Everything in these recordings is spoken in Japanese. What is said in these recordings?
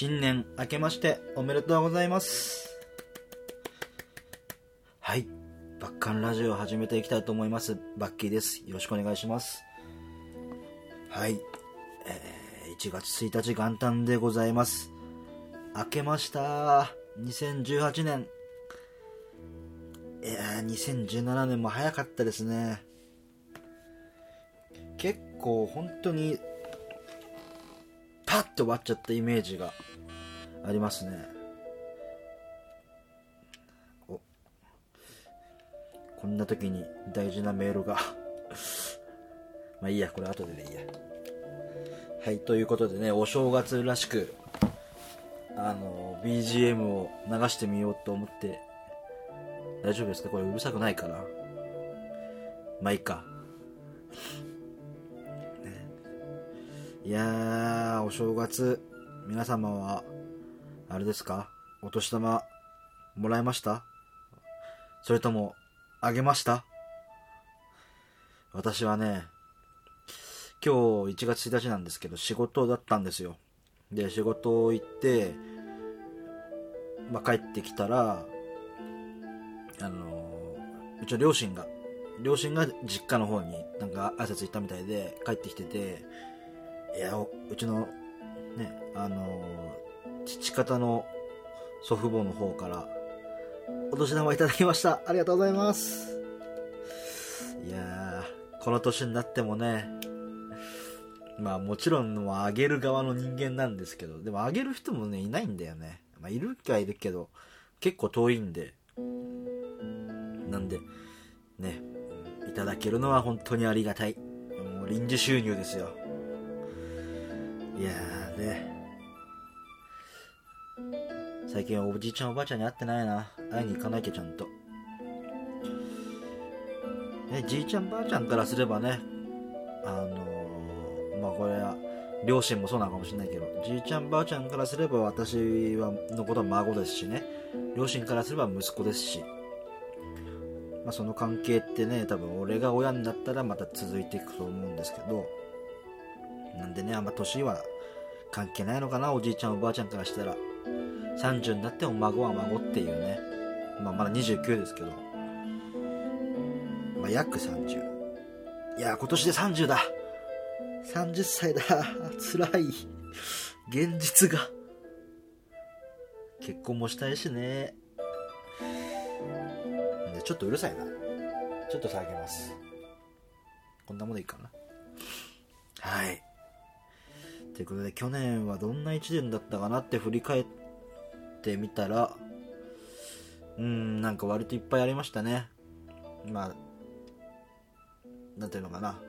新年明けましておめでとうございます。はい。バッカンラジオを始めていきたいと思います。バッキーです。よろしくお願いします。はい。えー、1月1日元旦でございます。明けました。2018年。いやー、2017年も早かったですね。結構本当にパッと終わっちゃったイメージがありますね。お。こんな時に大事なメールが。まあいいやこれ後ででいいや。はいということでねお正月らしくあの BGM を流してみようと思って。大丈夫ですか？これうるさくないかなまあいいか。いやー、お正月、皆様は、あれですか？お年玉、もらいました？それとも、あげました？私はね、今日1月1日なんですけど、仕事だったんですよ。で、仕事行って、まあ、帰ってきたら、あのーうちの両親が、両親が実家の方になんか挨拶行ったみたいで帰ってきてて、いや、うちの、ね、あのー父方の祖父母の方から、お年玉いただきました。ありがとうございます。いやー、この年になってもね、まあもちろん、まああげる側の人間なんですけど、でもあげる人もね、いないんだよね。まあいるかいるけど、結構遠いんで、なんで、ね、いただけるのは本当にありがたい。もう臨時収入ですよ。いやーね。最近おじいちゃんおばあちゃんに会ってないな。会いに行かなきゃちゃんと。ね、じいちゃんばあちゃんからすればね、あのーまあこれは、両親もそうなのかもしれないけど、じいちゃんばあちゃんからすれば私はのことは孫ですしね、両親からすれば息子ですし、まあその関係ってね、多分俺が親になったらまた続いていくと思うんですけど、なんでね、あんま年は関係ないのかな、おじいちゃんおばあちゃんからしたら。30になっても孫は孫っていうね。まあまだ29ですけど。まあ約30。いや、今年で30だ。30歳だ。辛い。現実が。結婚もしたいしね。でちょっとうるさいな。ちょっと下げます。こんなものでいいかな。はい。ということで、去年はどんな一年だったかなって振り返ってみたら、うん、なんか割といっぱいありましたね。まあ、なんていうのかな。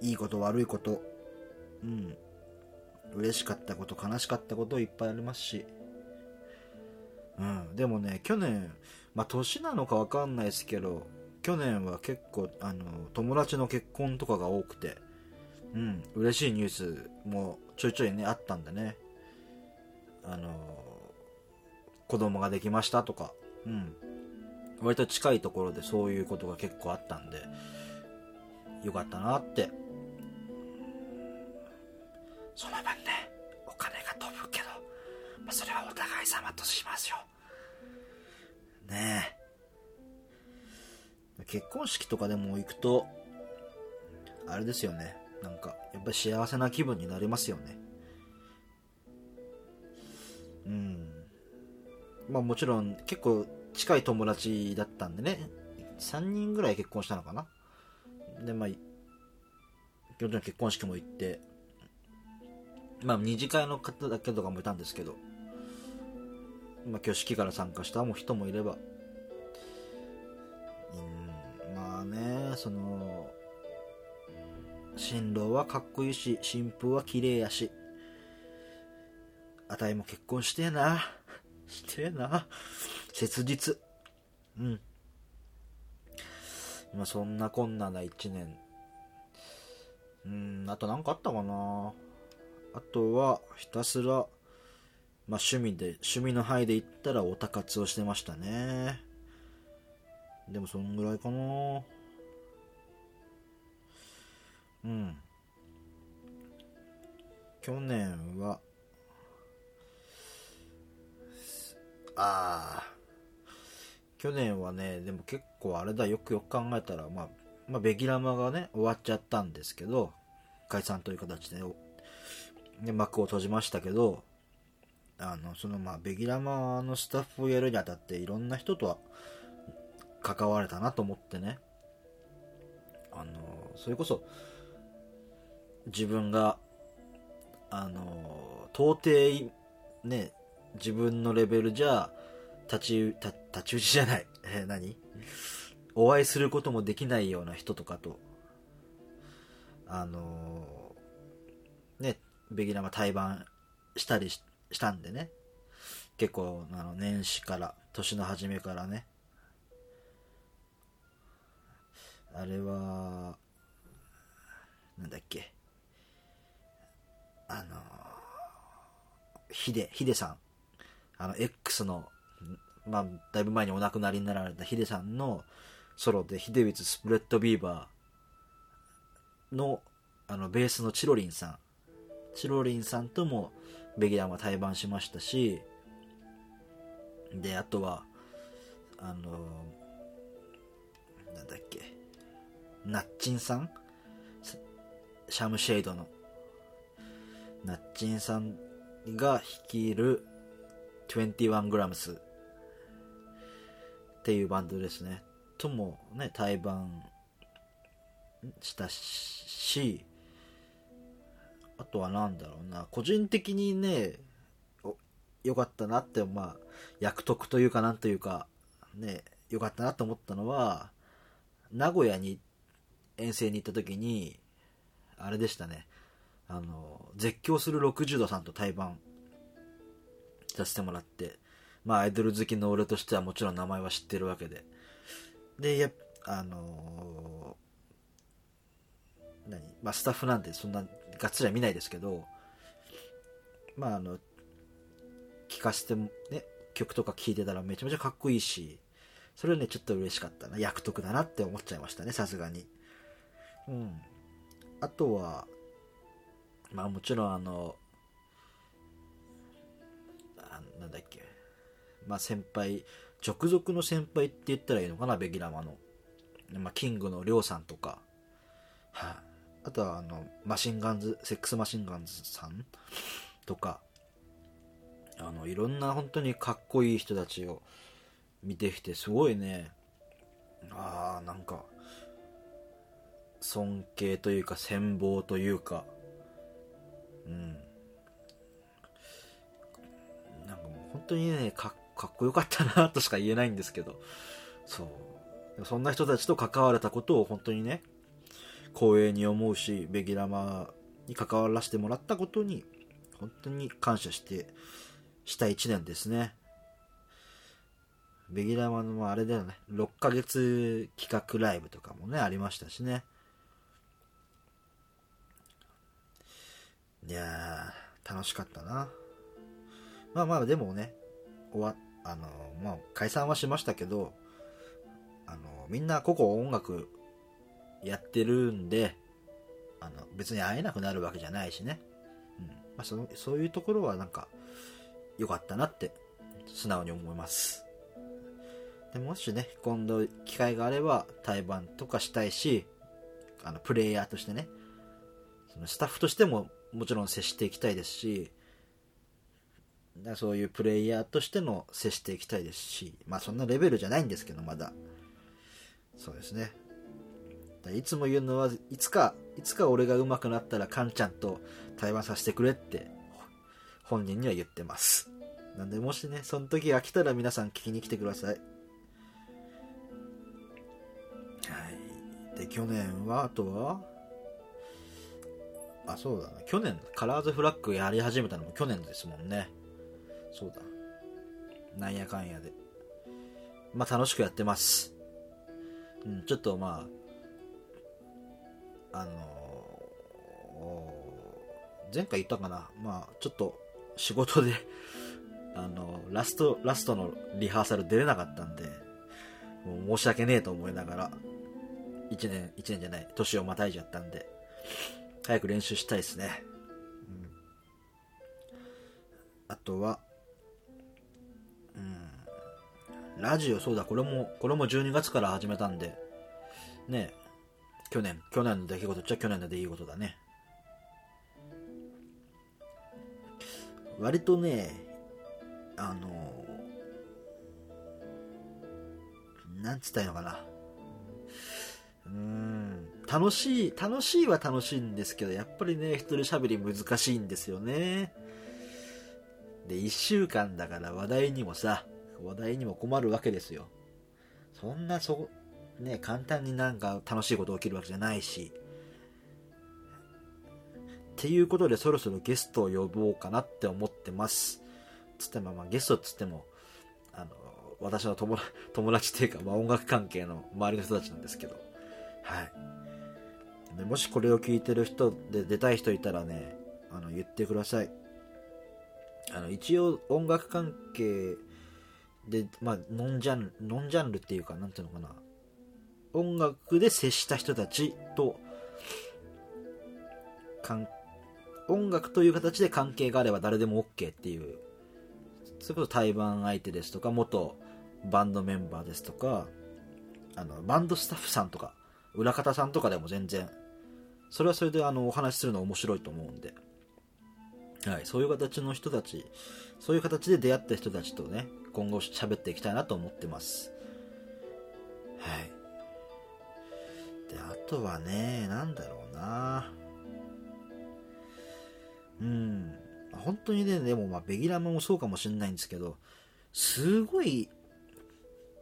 いいこと悪いこと、うん。嬉しかったこと、悲しかったこといっぱいありますし。うん。でもね、去年、まあ年なのかわかんないですけど、去年は結構、あの、友達の結婚とかが多くて、うん、嬉しいニュースもちょいちょいね、あったんでね。あの、子供ができましたとか、うん。割と近いところでそういうことが結構あったんで、よかったなって。その分ね、お金が飛ぶけど、まあ、それはお互い様としますよ。ねえ。結婚式とかでも行くと、あれですよね。なんか、やっぱり幸せな気分になりますよね。うん。まあもちろん、結構近い友達だったんでね。3人ぐらい結婚したのかな。で、まあ、もちろん結婚式も行って、まあ二次会の方だけとかもいたんですけど、まあ挙式から参加した人もいれば、うん、まあね、その、新郎はかっこいいし、新婦は綺麗やし、あたいも結婚してえな。してえな。切実。うん。今そんなこんなな一年。うん、あと何かあったかな。あとは、ひたすら、まあ趣味で、趣味の範囲で言ったらオタ活をしてましたね。でもそんぐらいかな。うん。去年はああ去年はねでも結構あれだよくよく考えたら、まあ、まあベギラマがね終わっちゃったんですけど解散という形でで幕を閉じましたけどあのそのまあベギラマのスタッフをやるにあたっていろんな人とは関われたなと思ってね。あのそれこそ自分があの到底ね自分のレベルじゃ立ち立太刀打ちじゃない。えー、何？お会いすることもできないような人とかとあのねベギラマ対バンしたりしたんでね。結構あの年始から年の初めからね。あれはなんだっけ。あのヒデヒデさん。あの X のまあだいぶ前にお亡くなりになられたヒデさんのソロでヒデウィツスプレッドビーバーのあのベースのチロリンさん。チロリンさんともベギランは対バンしましたしであとはあのなんだっけ。ナッチンさん。シャムシェイドの。ナッチンさんが率いる 21grams っていうバンドですね。ともね対バンしたしあとは何だろうな。個人的にね良かったなってまあ役得というかなんというかね良かったなと思ったのは名古屋に遠征に行った時にあれでしたね。あの絶叫する60度さんと対バンさせてもらってまあアイドル好きの俺としてはもちろん名前は知ってるわけで。でやあのー、何まあスタッフなんでそんながっつりは見ないですけどまああの聞かせてね曲とか聴いてたらめちゃめちゃかっこいいしそれはねちょっと嬉しかったな。役得だなって思っちゃいましたねさすがに。うん。あとはまあもちろんあのあなんだっけ。まあ先輩直属の先輩って言ったらいいのかなベギラマの、まあ、キングのりょうさんとか。はい、あ、あとはあのマシンガンズ SEX MACHINEGUNS さんとか。あのいろんな本当にかっこいい人たちを見てきてすごいね。ああなんか尊敬というか羨望というか。うん。なんかもう本当にねかかっこよかったなとしか言えないんですけど。そう。そんな人たちと関われたことを本当にね光栄に思うしベギラマに関わらせてもらったことに本当に感謝してした1年ですね。ベギラマのあれだよね。6ヶ月企画ライブとかもねありましたしね。いやー楽しかったな。まあまあでもね終わあのまあ解散はしましたけどあのみんな個々音楽やってるんであの別に会えなくなるわけじゃないしね、うん。まあ、そのそういうところはなんか良かったなって素直に思います。でもしね今度機会があれば対バンとかしたいしあのプレイヤーとしてねそのスタッフとしてももちろん接していきたいですしそういうプレイヤーとしての接していきたいですしまあそんなレベルじゃないんですけどまだ。そうですね。いつも言うのはいつかいつか俺が上手くなったらカンちゃんと対話させてくれって本人には言ってます。なんでもしねその時が来たら皆さん聞きに来てください。はい。で去年はあとは？あそうだな。去年カラーズフラッグやり始めたのも去年ですもんね。そうだ。なんやかんやで。まあ楽しくやってます。うんちょっとまああのー、前回言ったかな。まあちょっと仕事で あのラストラストのリハーサル出れなかったんでもう申し訳ねえと思いながら1年1年じゃない年をまたいじゃったんで。早く練習したいですね、うん、あとはうん。ラジオそうだこれもこれも12月から始めたんで。ね。去年。去年の出来事っちゃ去年の出来事だね。割とねあのなんつったらいいのかな。うん。楽しい楽しいは楽しいんですけどやっぱりね一人喋り難しいんですよね。で1週間だから話題にもさ話題にも困るわけですよ。そんなそね簡単になんか楽しいこと起きるわけじゃないし。っていうことでそろそろゲストを呼ぼうかなって思ってます。つってもまあゲストつってもあの私の友友達っていうか、まあ、音楽関係の周りの人たちなんですけど。はい。でもしこれを聞いてる人で出たい人いたらねあの言ってください。あの一応音楽関係で、まあ、ノンジャンルノンジャンルっていうかなんていうのかな。音楽で接した人たちとかん音楽という形で関係があれば誰でも OK っていうそれこそ対バン相手ですとか元バンドメンバーですとかあのバンドスタッフさんとか裏方さんとかでも全然それはそれであのお話しするの面白いと思うんで、はい、そういう形の人たちそういう形で出会った人たちとね今後喋っていきたいなと思ってます。はい。であとはねなんだろうな。うん。本当にねでもまあベギラムもそうかもしれないんですけどすごい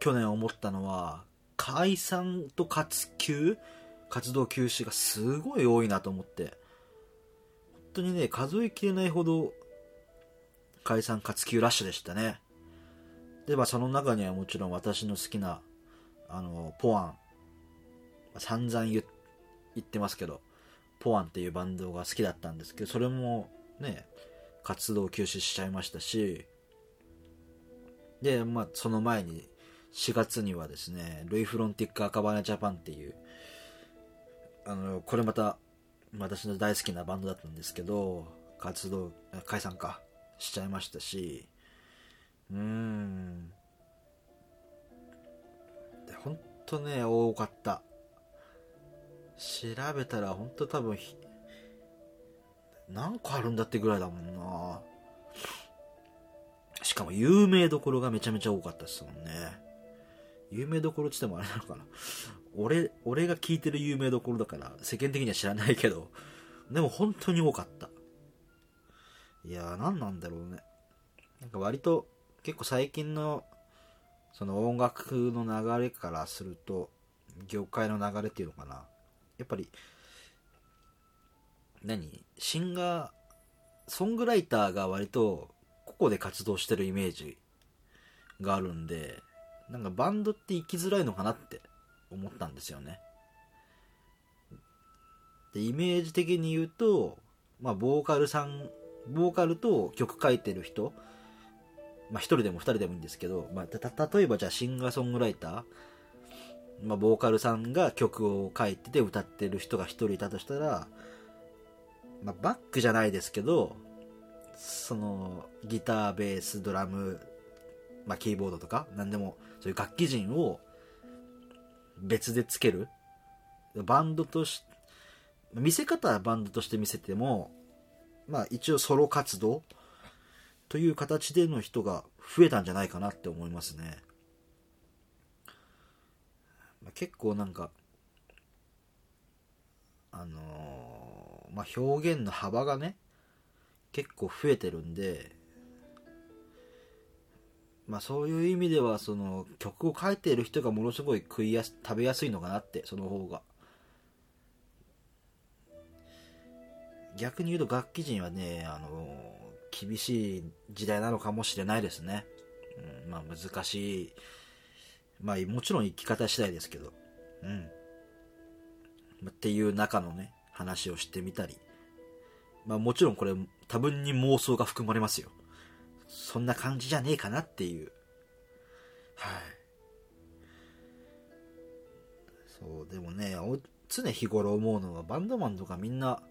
去年思ったのは解散と活休活動休止がすごい多いなと思って。本当にね数えきれないほど解散活休ラッシュでしたね。でまあその中にはもちろん私の好きなあのポアン。散々言ってますけどポアンっていうバンドが好きだったんですけどそれもね活動休止しちゃいましたし。でまあその前に4月にはですねルイ・フロンティック・アカバネ・ジャパンっていうあのこれまた私の大好きなバンドだったんですけど活動解散かしちゃいましたし。うーん。で本当ね多かった。調べたら本当多分何個あるんだってぐらいだもんな。しかも有名どころがめちゃめちゃ多かったですもんね。有名どころっつってもあれなのかな。俺俺が聞いてる有名どころだから世間的には知らないけどでも本当に多かった。いやー何なんだろうね。なんか割と結構最近のその音楽の流れからすると業界の流れっていうのかな。やっぱり何？シンガーソングライターが割と個々で活動してるイメージがあるんでなんかバンドって生きづらいのかなって。思ったんですよね。でイメージ的に言うとまあボーカルさんボーカルと曲書いてる人まあ一人でも二人でもいいんですけど、まあ、た例えばじゃあシンガーソングライターまあ、ボーカルさんが曲を書いてて歌ってる人が一人いたとしたら、まあ、バックじゃないですけどそのギターベースドラム、まあ、キーボードとか何でもそういう楽器陣を別でつける？バンドとし見せ方はバンドとして見せてもまあ一応ソロ活動という形での人が増えたんじゃないかなって思いますね。結構なんかあのー、まあ、表現の幅がね結構増えてるんでまあそういう意味ではその曲を書いている人がものすごい食いやす食べやすいのかなってその方が逆に言うと楽器人はねあの、厳しい時代なのかもしれないですね、うん、まあ難しいまあもちろん生き方次第ですけど、うん。っていう中のね、話をしてみたり。まあもちろんこれ多分に妄想が含まれますよ。そんな感じじゃねえかなっていう。はい。そう、でもね、常日頃思うのはバンドマンとかみんな、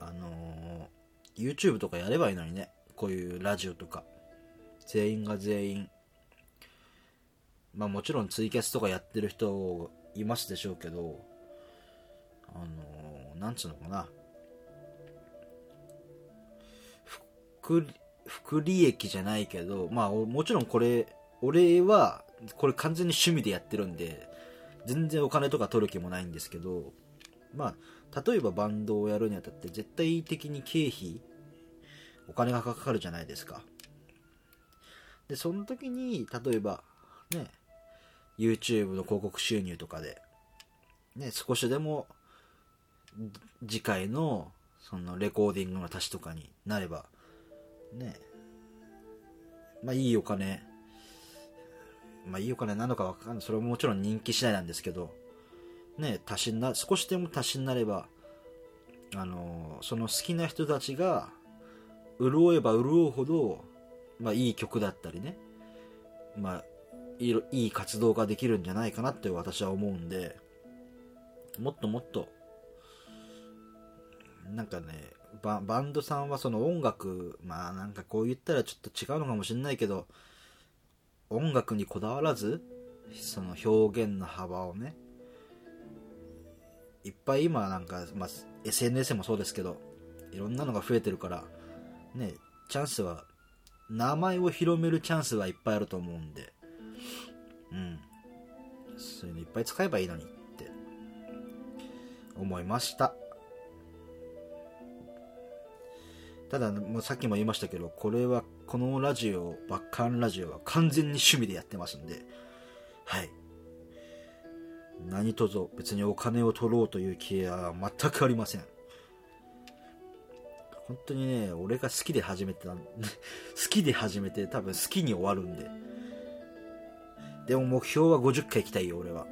あのー、YouTube とかやればいいのにね。こういうラジオとか。全員が全員まあもちろんツイキャスとかやってる人いますでしょうけどあのなんつうのかな福福利益じゃないけどまあもちろんこれ俺はこれ完全に趣味でやってるんで全然お金とか取る気もないんですけどまあ例えばバンドをやるにあたって絶対的に経費お金がかかるじゃないですか。でその時に例えばね YouTube の広告収入とかでね少しでも次回のそのレコーディングの足しとかになればね。まあいいお金。まあいいお金なのかわかんない。それももちろん人気次第なんですけど。ね足しにな少しでも足しになればあのその好きな人たちが潤えば潤うほど、まあ、いい曲だったりね、まあ、いいい活動ができるんじゃないかなって私は思うんで。もっともっとなんかねババンドさんはその音楽まあなんかこう言ったらちょっと違うのかもしれないけど音楽にこだわらずその表現の幅をねいっぱい今なんか、まあ、SNS もそうですけどいろんなのが増えてるからねチャンスは名前を広めるチャンスはいっぱいあると思うんでうん。そういうのいっぱい使えばいいのにって思いました。ただもうさっきも言いましたけどこれはこのラジオバッカンラジオは完全に趣味でやってますんではい。何とぞ別にお金を取ろうという気は全くありません。本当にね俺が好きで始めてた 好きで始めて多分好きに終わるんで。でも目標は50回行きたいよ俺は。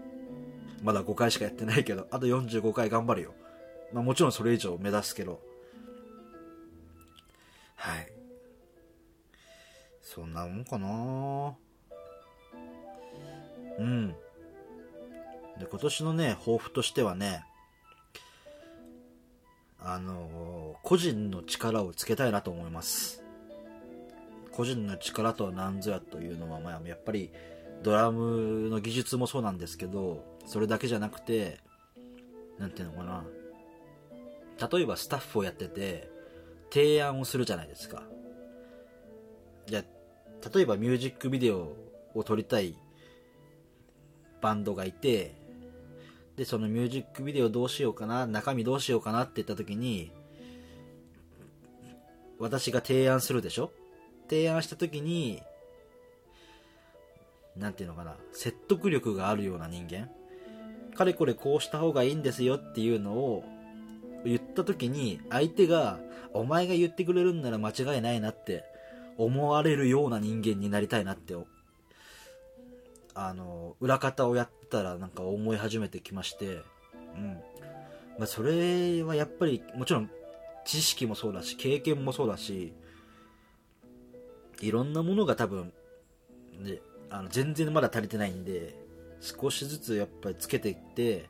まだ5回しかやってないけどあと45回頑張るよ。まあもちろんそれ以上目指すけど。はい。そんなもんかな。うん。で今年のね抱負としてはねあのー、個人の力をつけたいなと思います。個人の力とは何ぞやというのは、まあ、やっぱりドラムの技術もそうなんですけどそれだけじゃなくて何ていうのかな。例えばスタッフをやってて提案をするじゃないですか。じゃ例えばミュージックビデオを撮りたいバンドがいてでそのミュージックビデオどうしようかな中身どうしようかなって言った時に私が提案するでしょ？提案した時に何て言うのかな説得力があるような人間。かれこれこうした方がいいんですよっていうのを言った時に相手がお前が言ってくれるんなら間違いないなって思われるような人間になりたいなってあの裏方をやったらなんか思い始めてきましてうん。まあ、それはやっぱりもちろん知識もそうだし経験もそうだしいろんなものが多分、ね、あの全然まだ足りてないんで少しずつやっぱりつけていって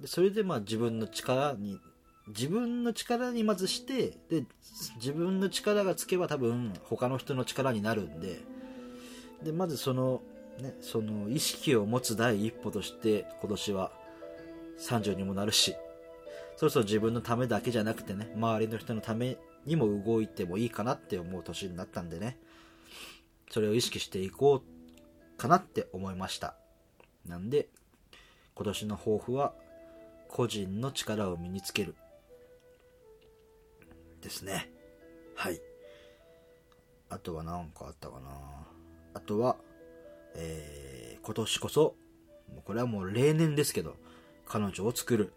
でそれでまあ自分の力に自分の力にまずしてで自分の力がつけば多分他の人の力になるんででまずその,、ね、その意識を持つ第一歩として今年は30にもなるしそろそろ自分のためだけじゃなくてね周りの人のためにも動いてもいいかなって思う年になったんでねそれを意識していこうかなって思いました。なんで今年の抱負は個人の力を身につける。ですね。はい。あとは何かあったかな。あとはえー、今年こそこれはもう例年ですけど彼女を作る。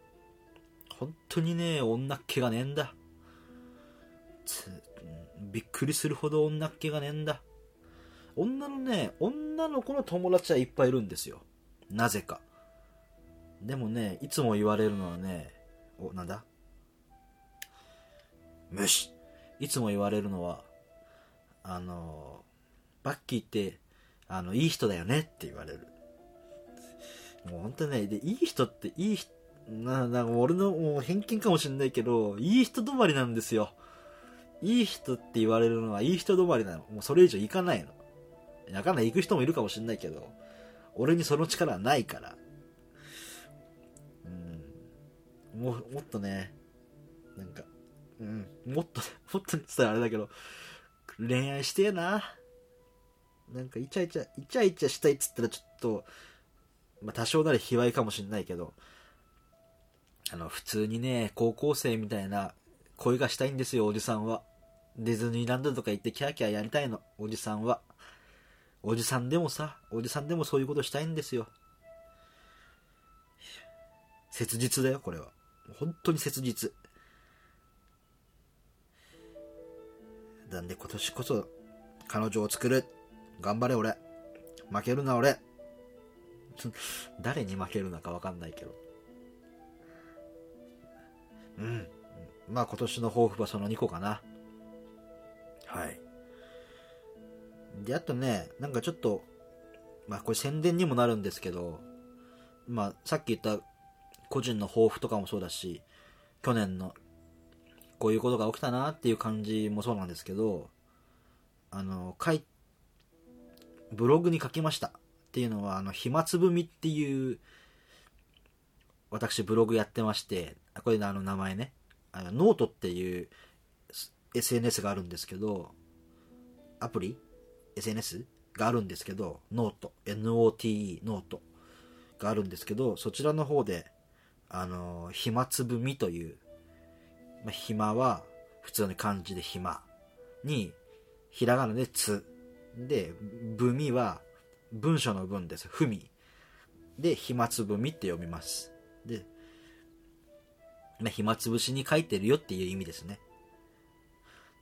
本当にね女っ気がねえんだ。びっくりするほど女っ気がねえんだ。女のね女の子の友達はいっぱいいるんですよ。なぜか。でもねいつも言われるのはねおなんだ？虫いつも言われるのはあのバッキーってあのいい人だよねって言われるもう本当ねでいい人っていい人ななんか俺のもう偏見かもしれないけどいい人止まりなんですよいい人って言われるのはいい人止まりなの。もうそれ以上行かないの。わかない。行く人もいるかもしれないけど、俺にその力はないから。うん。ももっとね、なんか、うん、もっと、もっと伝えあれだけど、恋愛してえな。なんかイチャイチャ、イチャイチャしたいっつったらちょっと、まあ多少なり卑猥かもしんないけど、あの、普通にね、高校生みたいな恋がしたいんですよ、おじさんは。ディズニーランドとか行ってキャーキャーやりたいの、おじさんは。おじさんでもさ、おじさんでもそういうことしたいんですよ。切実だよ、これは。本当に切実。なんで今年こそ彼女を作る。頑張れ俺。負けるな俺。誰に負けるのかわかんないけど。うん。まあ今年の抱負はその2個かな。はい。で、あとね、なんかちょっと、まあこれ宣伝にもなるんですけど、まあさっき言った個人の抱負とかもそうだし、去年のこういうことが起きたなっていう感じもそうなんですけど、あの、書い、ブログに書きました。っていうのは、あの、暇つぶみっていう、私ブログやってまして、これあの名前ね、あのノートっていう SNS があるんですけど、アプリ ?SNS? があるんですけど、ノート、NOTE、ノートがあるんですけど、そちらの方で、あの、暇つぶみという、まあ、暇は普通に漢字で暇に、ひらがなでつ。で、ぶみは文章の文です。ふみ。で、暇つぶみって読みます。で、まあ、暇つぶしに書いてるよっていう意味ですね。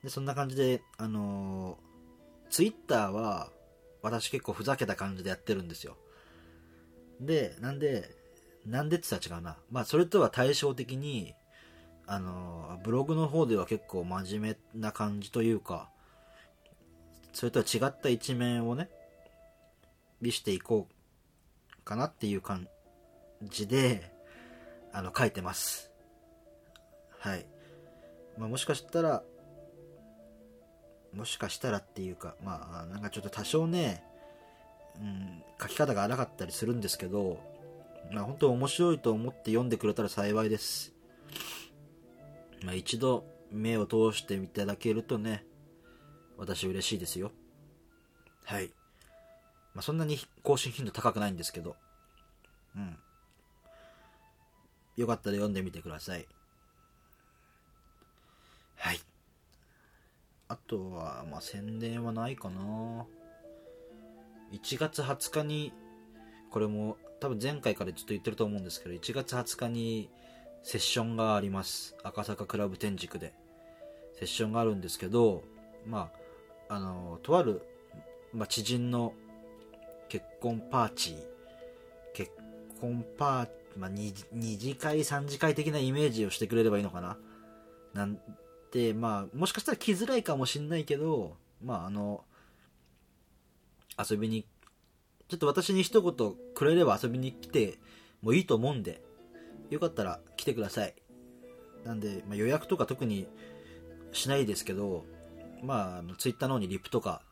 で、そんな感じで、あのー、ツイッターは、私結構ふざけた感じでやってるんですよ。で、なんで、なんでって言ったら違うな。まあ、それとは対照的に、あの、ブログの方では結構真面目な感じというか、それとは違った一面をね、見していこうかなっていう感じで、あの、書いてます。はい。まあ、もしかしたら、もしかしたらっていうか、まあ、なんかちょっと多少ね、うん、書き方が荒かったりするんですけど、まあ、本当面白いと思って読んでくれたら幸いです。まあ、一度目を通していただけるとね、私嬉しいですよ。はい。まあ、そんなに更新頻度高くないんですけど、うん。よかったら読んでみてください。はい。あとは、まあ、宣伝はないかな。1月20日に、これも多分前回からずっと言ってると思うんですけど、1月20日にセッションがあります。赤坂クラブ天竺で。セッションがあるんですけど、まあ、あの、とある、まあ、知人の結婚パーティー、結婚パー、まあ2、次会、3次会的なイメージをしてくれればいいのかな。なんて、まあ、もしかしたら来づらいかもしんないけど、まあ、あの、遊びに、ちょっと私に一言くれれば遊びに来てもいいと思うんで、よかったら来てください。なんで、まあ、予約とか特にしないですけど、まあ、あのツイッターの方にリップとか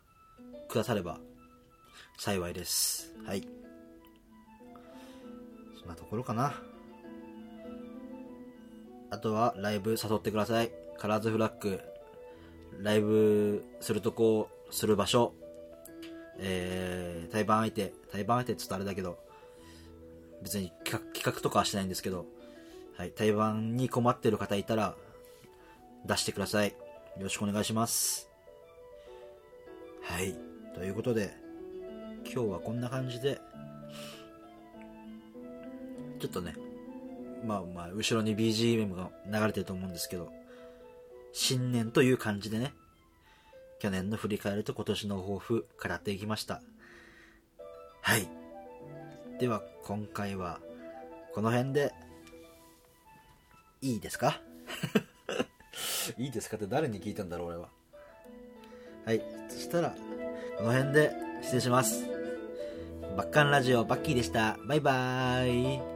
くだされば幸いです。はい。そんなところかな。あとはライブ誘ってください。カラーズフラッグ、ライブするとこ、する場所、えー、対バン相手、対バン相手って言ったらあれだけど、別に企画とかはしてないんですけど、はい、台湾に困ってる方いたら、出してください。よろしくお願いします。はい。ということで、今日はこんな感じで、ちょっとね、まあまあ、後ろに BGM が流れてると思うんですけど、新年という感じでね、去年の振り返りと今年の抱負、語っていきました。はい。では今回はこの辺でいいですか？いいですかって誰に聞いたんだろう俺は。はい。そしたらこの辺で失礼します。バッカンラジオバッキーでした。バイバーイ。